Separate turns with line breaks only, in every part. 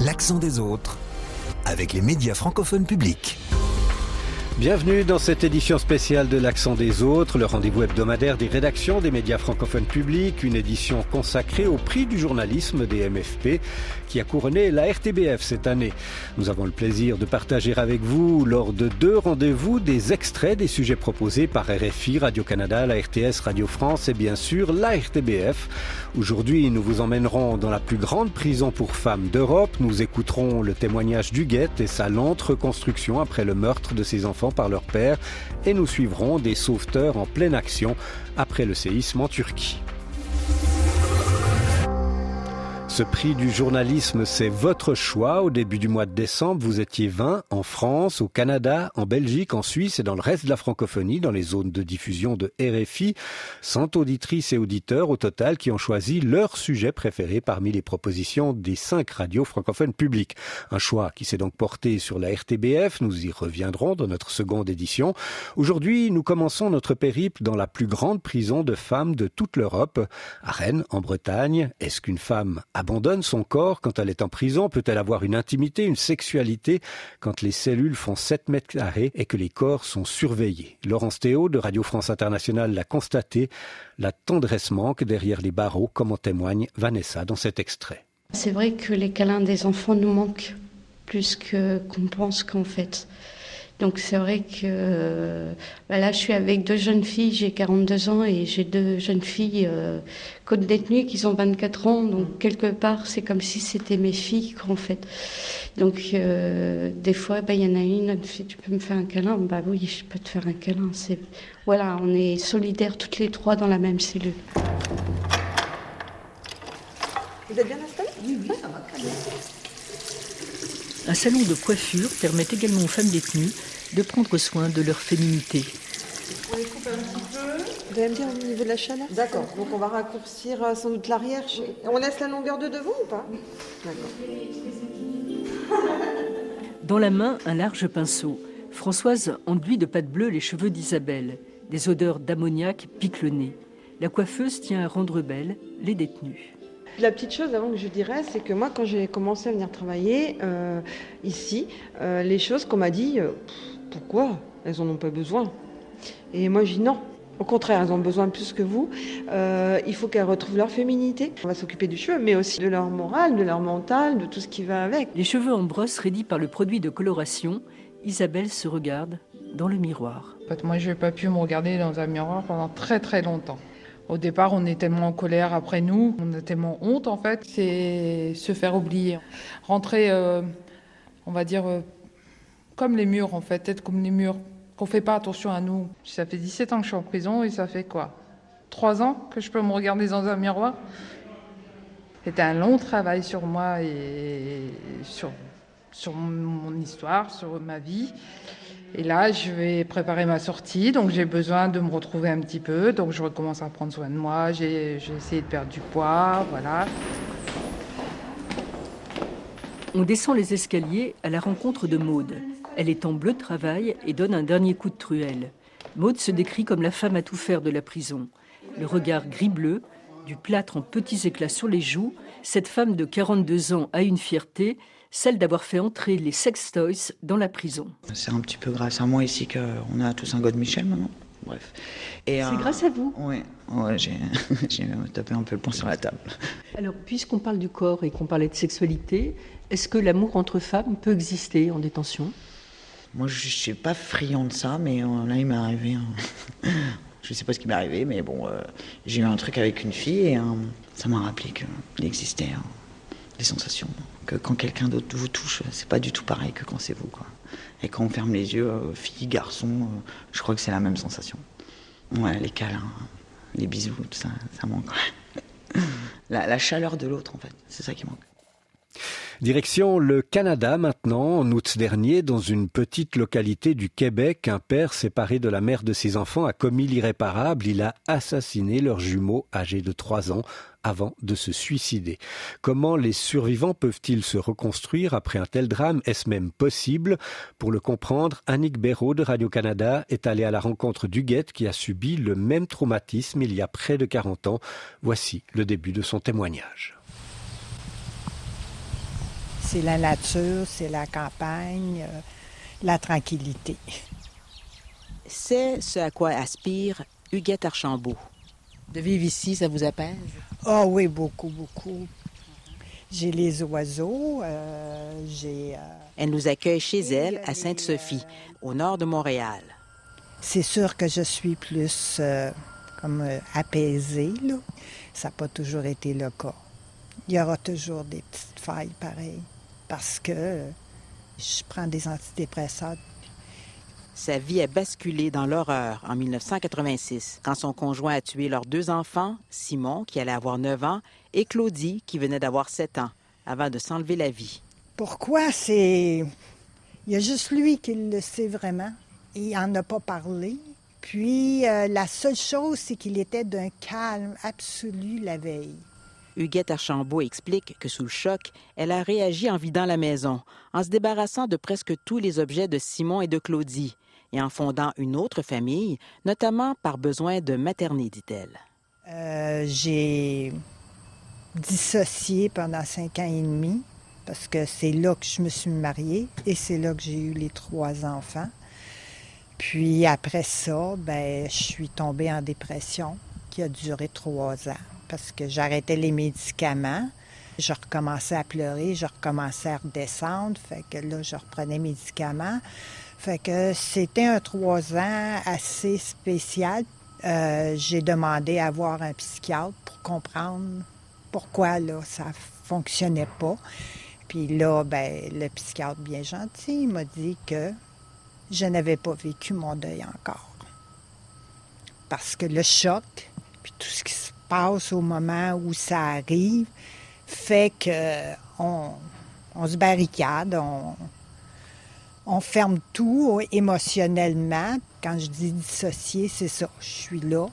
L'accent des autres avec les médias francophones publics.
Bienvenue dans cette édition spéciale de l'Accent des autres, le rendez-vous hebdomadaire des rédactions des médias francophones publics, une édition consacrée au prix du journalisme des MFP qui a couronné la RTBF cette année. Nous avons le plaisir de partager avec vous lors de deux rendez-vous des extraits des sujets proposés par RFI, Radio-Canada, la RTS, Radio France et bien sûr la RTBF. Aujourd'hui, nous vous emmènerons dans la plus grande prison pour femmes d'Europe. Nous écouterons le témoignage du et sa lente reconstruction après le meurtre de ses enfants par leur père et nous suivrons des sauveteurs en pleine action après le séisme en Turquie. Ce prix du journalisme, c'est votre choix. Au début du mois de décembre, vous étiez 20 en France, au Canada, en Belgique, en Suisse et dans le reste de la francophonie, dans les zones de diffusion de RFI. 100 auditrices et auditeurs au total qui ont choisi leur sujet préféré parmi les propositions des cinq radios francophones publiques. Un choix qui s'est donc porté sur la RTBF. Nous y reviendrons dans notre seconde édition. Aujourd'hui, nous commençons notre périple dans la plus grande prison de femmes de toute l'Europe, à Rennes, en Bretagne. Est-ce qu'une femme abandonne son corps quand elle est en prison Peut-elle avoir une intimité, une sexualité quand les cellules font 7 mètres carrés et que les corps sont surveillés? Laurence Théo de Radio France Internationale l'a constaté. La tendresse manque derrière les barreaux, comme en témoigne Vanessa dans cet extrait.
C'est vrai que les câlins des enfants nous manquent plus que qu'on pense qu'en fait. Donc c'est vrai que bah là, je suis avec deux jeunes filles, j'ai 42 ans et j'ai deux jeunes filles euh, côte détenues qui ont 24 ans. Donc quelque part, c'est comme si c'était mes filles en fait. Donc euh, des fois, bah, il y en a une, elle me fait, tu peux me faire un câlin? Bah oui, je peux te faire un câlin. C'est voilà, on est solidaires toutes les trois dans la même cellule.
Vous êtes bien installés?
Oui, oui, ça va très bien. Un salon de coiffure permet également aux femmes détenues de prendre soin de leur féminité.
On les coupe un petit peu. Vous allez me dire au niveau de la chaleur D'accord. Donc on va raccourcir euh, sans doute l'arrière. On laisse la longueur de devant ou pas?
D'accord. Dans la main, un large pinceau. Françoise enduit de pâte bleue les cheveux d'Isabelle. Des odeurs d'ammoniac piquent le nez. La coiffeuse tient à rendre belle les détenues.
La petite chose avant que je dirais, c'est que moi, quand j'ai commencé à venir travailler euh, ici, euh, les choses qu'on m'a dit, euh, pourquoi Elles n'en ont pas besoin. Et moi, je dis non. Au contraire, elles ont besoin plus que vous. il faut qu'elles retrouvent leur féminité. On va s'occuper du cheveu, mais aussi de leur morale, de leur mental, de tout ce qui va avec.
Les cheveux en brosse raidis par le produit de coloration, Isabelle se regarde dans le miroir.
En fait, moi, je n'ai pas pu me regarder dans un miroir pendant très très longtemps. Au départ, on est tellement en colère après nous, on a tellement honte en fait, c'est se faire oublier. Rentrer, euh, on va dire, euh, comme les murs en fait, être comme les murs, qu'on fait pas attention à nous. Ça fait 17 ans que je suis en prison et ça fait quoi? 3 ans que je peux me regarder dans un miroir? C'était un long travail sur moi et sur, sur mon histoire, sur ma vie. Et là, je vais préparer ma sortie, donc j'ai besoin de me retrouver un petit peu. Donc je recommence à prendre soin de moi, j'ai essayé de perdre du poids, voilà.
On descend les escaliers à la rencontre de Maude. Elle est en bleu de travail et donne un dernier coup de truelle. Maude se décrit comme la femme à tout faire de la prison. Le regard gris-bleu, du plâtre en petits éclats sur les joues, cette femme de 42 ans a une fierté, celle d'avoir fait entrer les sex toys dans la prison.
C'est un petit peu grâce à moi ici qu'on a tous un God Michel maintenant. Bref.
C'est euh, grâce à vous
Oui, ouais, j'ai tapé un peu le poing sur la table.
Alors, puisqu'on parle du corps et qu'on parlait de sexualité, est-ce que l'amour entre femmes peut exister en détention?
Moi, je ne suis pas friand de ça, mais euh, là, il m'est arrivé. je ne sais pas ce qui m'est arrivé, mais bon, euh, j'ai eu un truc avec une fille et ça m'a rappelé qu'il existait des sensations que quand quelqu'un d'autre vous touche, c'est pas du tout pareil que quand c'est vous. Quoi. Et quand on ferme les yeux, euh, fille, garçon, euh, je crois que c'est la même sensation. Ouais, les câlins, les bisous, tout ça, ça manque. La chaleur de l'autre, en fait, c'est ça qui manque.
Direction le Canada maintenant. En août dernier, dans une petite localité du Québec, un père séparé de la mère de ses enfants a commis l'irréparable. Il a assassiné leurs jumeaux âgés de 3 ans avant de se suicider. Comment les survivants peuvent-ils se reconstruire après un tel drame? Est-ce même possible? Pour le comprendre, Annick Béraud de Radio-Canada est allée à la rencontre d'Huguette qui a subi le même traumatisme il y a près de 40 ans. Voici le début de son témoignage.
C'est la nature, c'est la campagne, euh, la tranquillité.
C'est ce à quoi aspire Huguette Archambault. De vivre ici, ça vous apaise?
Ah oui, beaucoup, beaucoup. J'ai les oiseaux, euh, j'ai... Euh,
elle nous accueille chez elle, à Sainte-Sophie, au nord de Montréal.
C'est sûr que je suis plus comme apaisée, là. Ça n'a pas toujours été le cas. Il y aura toujours des petites failles pareilles parce que je prends des antidépresseurs.
Sa vie a basculé dans l'horreur en 1986, quand son conjoint a tué leurs deux enfants, Simon, qui allait avoir 9 ans, et Claudie, qui venait d'avoir 7 ans, avant de s'enlever la vie.
Pourquoi c'est... Il y a juste lui qui le sait vraiment. Il n'en a pas parlé. Puis euh, la seule chose, c'est qu'il était d'un calme absolu la veille.
Huguette Archambault explique que sous le choc, elle a réagi en vidant la maison, en se débarrassant de presque tous les objets de Simon et de Claudie, et en fondant une autre famille, notamment par besoin de materner, dit-elle.
Euh, j'ai dissocié pendant cinq ans et demi, parce que c'est là que je me suis mariée et c'est là que j'ai eu les trois enfants. Puis après ça, ben, je suis tombée en dépression qui a duré trois ans parce que j'arrêtais les médicaments. Je recommençais à pleurer, je recommençais à redescendre. Fait que là, je reprenais médicaments. Fait que c'était un trois ans assez spécial. Euh, j'ai demandé à voir un psychiatre pour comprendre pourquoi là, ça fonctionnait pas. Puis là, ben, le psychiatre bien gentil m'a dit que je n'avais pas vécu mon deuil encore. Parce que le choc, puis tout ce qui passe au moment où ça arrive fait que on, se barricade, on, on ferme tout émotionnellement. Quand je dis dissocier, c'est ça. Je suis là,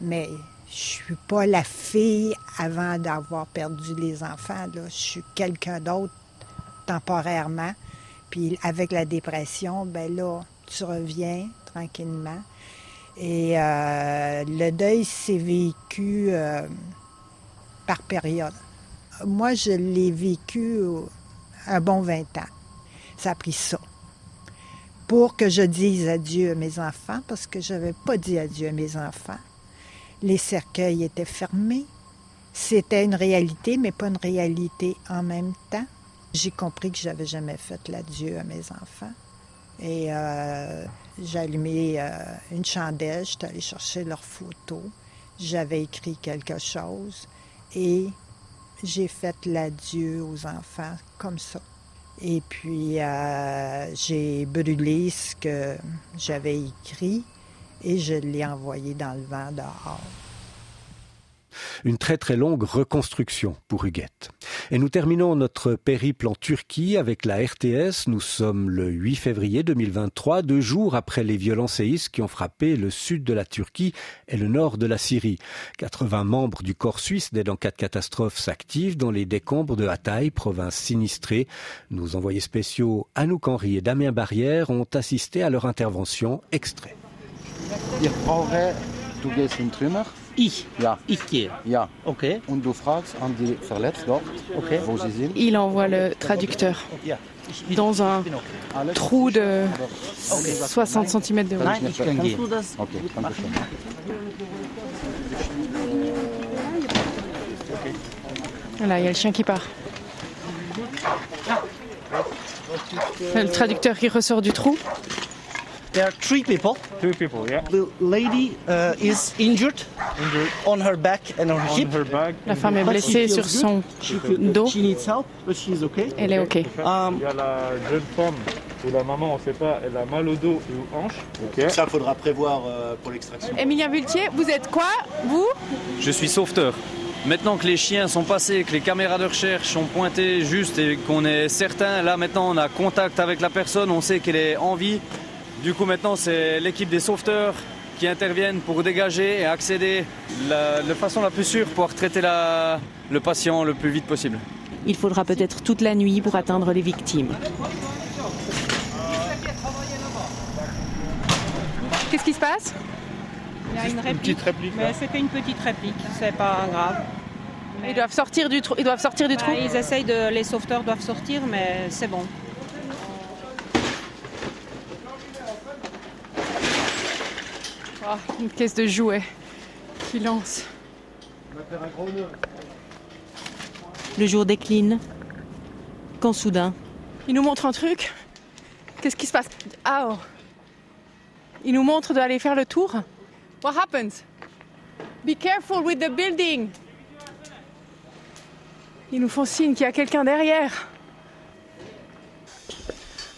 mais je suis pas la fille avant d'avoir perdu les enfants. Là. Je suis quelqu'un d'autre temporairement. Puis avec la dépression, ben là, tu reviens tranquillement. Et euh, le deuil s'est vécu euh, par période. Moi, je l'ai vécu un bon 20 ans. Ça a pris ça. Pour que je dise adieu à mes enfants, parce que je n'avais pas dit adieu à mes enfants. Les cercueils étaient fermés. C'était une réalité, mais pas une réalité en même temps. J'ai compris que je n'avais jamais fait l'adieu à mes enfants. Et euh, j'ai allumé euh, une chandelle, j'étais allée chercher leurs photos. J'avais écrit quelque chose et j'ai fait l'adieu aux enfants comme ça. Et puis, euh, j'ai brûlé ce que j'avais écrit et je l'ai envoyé dans le vent dehors.
Une très très longue reconstruction pour Huguette. Et nous terminons notre périple en Turquie avec la RTS. Nous sommes le 8 février 2023, deux jours après les violents séismes qui ont frappé le sud de la Turquie et le nord de la Syrie. 80 membres du corps suisse d'aide en cas de catastrophe s'activent dans les décombres de Hatay, province sinistrée. Nos envoyés spéciaux Anouk Henry et Damien Barrière ont assisté à leur intervention. Extrait.
Ich?
Ja.
Ich gehe.
Ja.
Okay.
Und du fragst an die Verletzten dort,
okay.
wo sie sind?
Il envoie le traducteur dans un trou de 60 cm de haut.
Nein, ich kann gehen.
Okay, danke schön.
Voilà, il y a le chien qui part. Le traducteur qui ressort du trou.
There are three people.
Two people, yeah.
The lady uh, is injured,
Injured
on her back and on her
on
hip.
her back.
La femme est blessée
she
sur son dos.
she needs help, but she's okay.
Elle est OK.
Um,
Il y a la jeune femme ou la maman, on ne sait pas, elle a mal au dos et aux hanches. Ok.
Ça, faudra prévoir euh, pour l'extraction.
Emilien Vultier, vous êtes quoi, vous?
Je suis sauveteur.
Maintenant que les chiens sont passés, que les caméras de recherche sont pointées juste et qu'on est certain, là maintenant on a contact avec la personne, on sait qu'elle est en vie. Du coup maintenant c'est l'équipe des sauveteurs qui interviennent pour dégager et accéder de façon la plus sûre pour traiter le patient le plus vite possible.
Il faudra peut-être toute la nuit pour atteindre les victimes.
Qu'est-ce qui se passe?
Il y a une, petite réplique. Mais c'était une petite réplique, c'est pas grave.
ils doivent sortir du trou. Ils doivent sortir du trou.
ils essayent de, les sauveteurs doivent sortir, mais c'est bon.
Oh, une caisse de jouets qui lance.
Le jour décline. Quand soudain.
Il nous montre un truc. Qu'est-ce qui se passe? Ah oh. Il nous montre d'aller faire le tour. What happens? Be careful with the building. Ils nous font signe qu'il y a quelqu'un derrière.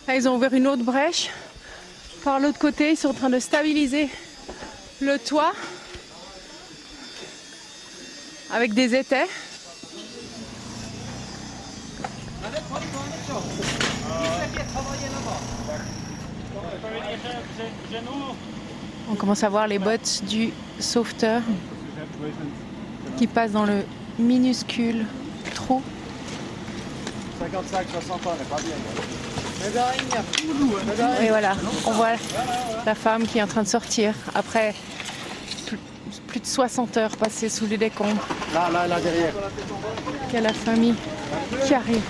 Là, ils ont ouvert une autre brèche. Par l'autre côté, ils sont en train de stabiliser le toit avec des étais. On commence à voir les bottes du sauveteur qui passent dans le minuscule trou. 55, 60 ans, pas bien. Et voilà, on voit la femme qui est en train de sortir après plus de 60 heures passées sous les décombres.
Là, là, là, derrière.
A la famille qui arrive.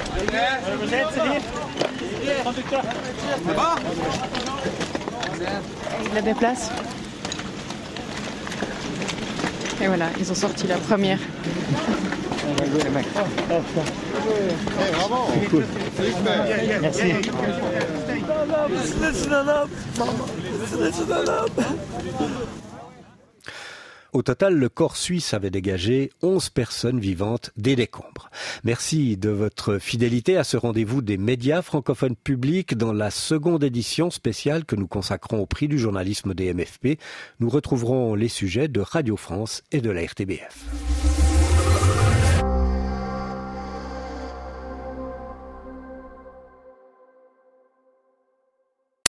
Il la déplace. Et voilà, ils ont sorti la première.
Au total, le corps suisse avait dégagé 11 personnes vivantes des décombres. Merci de votre fidélité à ce rendez-vous des médias francophones publics dans la seconde édition spéciale que nous consacrons au prix du journalisme des MFP. Nous retrouverons les sujets de Radio France et de la RTBF.